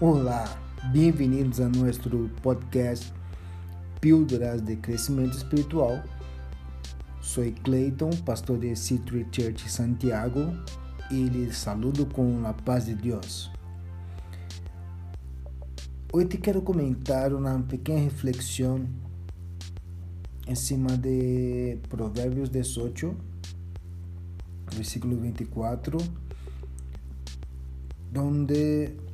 Olá, bem-vindos a nosso podcast Píldoras de Crescimento Espiritual. Sou Clayton, pastor de Citri Church Santiago, e lhes saludo com a paz de Deus. Hoje quero comentar uma pequena reflexão em cima de Provérbios 18, versículo 24, donde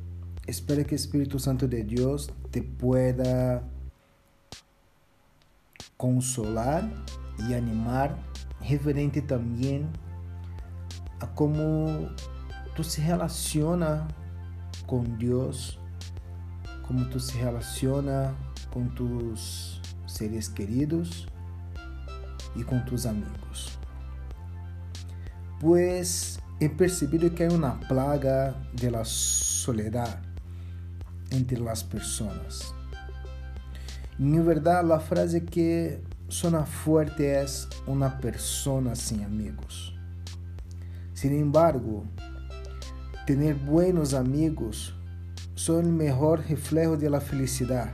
espero que o Espírito Santo de Deus te pueda consolar e animar, referente também a como tu se relaciona com Deus, como tu se relaciona com tus seres queridos e com tus amigos. Pues he percebido que hay una plaga de la soledad entre las personas. En verdad, la frase que suena fuerte es una persona sin amigos. Sin embargo, tener buenos amigos son el mejor reflejo de la felicidad,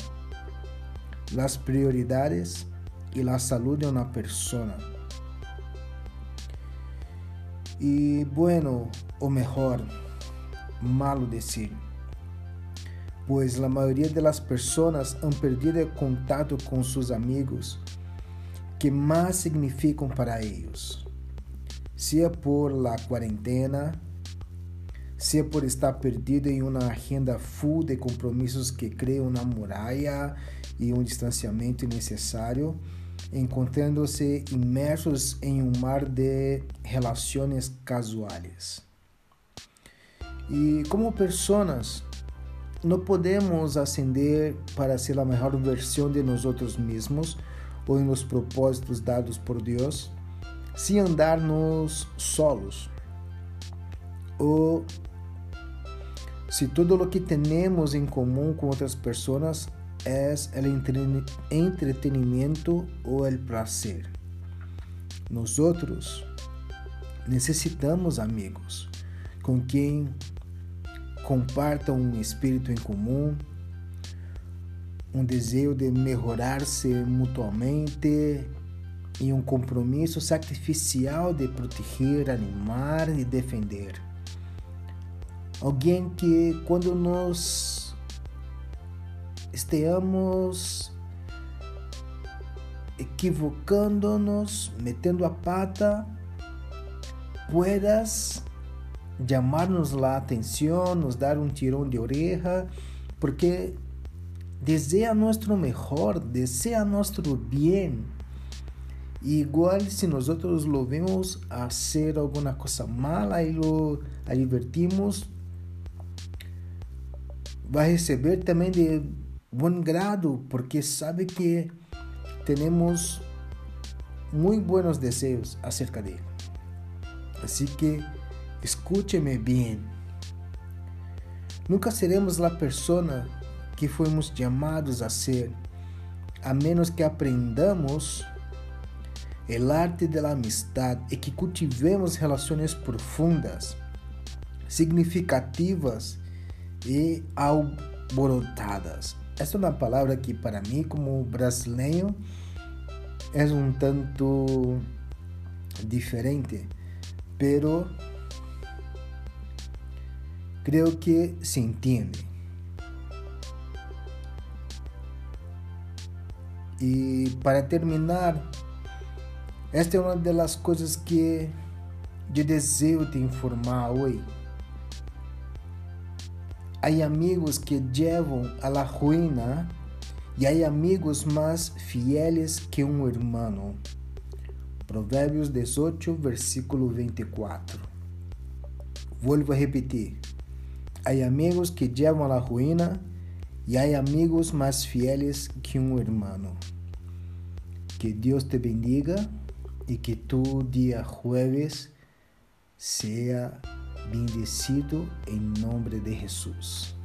las prioridades y la salud de una persona. Y bueno, o mejor, malo decir, pues la mayoría de las personas han perdido el contacto con sus amigos que más significan para ellos, sea por la cuarentena, sea por estar perdido en una agenda full de compromisos que crea una muralla y un distanciamiento innecesario, encontrándose inmersos en un mar de relaciones casuales. Y como personas, não podemos ascender para ser a melhor versão de nós mesmos ou em los propósitos dados por Deus sem andar-nos solos. Ou se tudo o que temos em comum com outras pessoas é o entretenimento ou o prazer. Nós outros necessitamos amigos com quem compartam um espírito em comum, um desejo de melhorar-se mutuamente e um compromisso sacrificial de proteger, animar e defender. Alguém que, quando nós estejamos equivocando-nos, metendo a pata, puedas llamarnos la atención, nos dar un tirón de oreja, porque desea nuestro mejor, desea nuestro bien. Igual si nosotros lo vemos hacer alguna cosa mala y lo advertimos, va a receber también de buen grado, porque sabe que tenemos muy buenos deseos acerca de él. Así que Escúcheme bem. Nunca seremos a pessoa que fomos chamados a ser, a menos que aprendamos o arte da amistade e que cultivemos relações profundas, significativas e alborotadas. Essa é uma palavra que para mim, como brasileiro, é um tanto diferente, pero Creo que se entiende. E para terminar, esta é uma das coisas que eu desejo te informar hoje. Há amigos que levam a la ruína e há amigos mais fieles que um irmão. Provérbios 18, versículo 24. Volvo a repetir. Hay amigos que llevan a la ruina y hay amigos más fieles que un hermano. Que Dios te bendiga y que tu día jueves sea bendecido en nombre de Jesús.